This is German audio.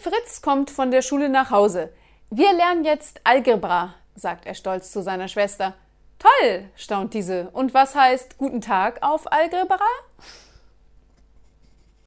Fritz kommt von der Schule nach Hause. Wir lernen jetzt Algebra, sagt er stolz zu seiner Schwester. Toll, staunt diese. Und was heißt Guten Tag auf Algebra?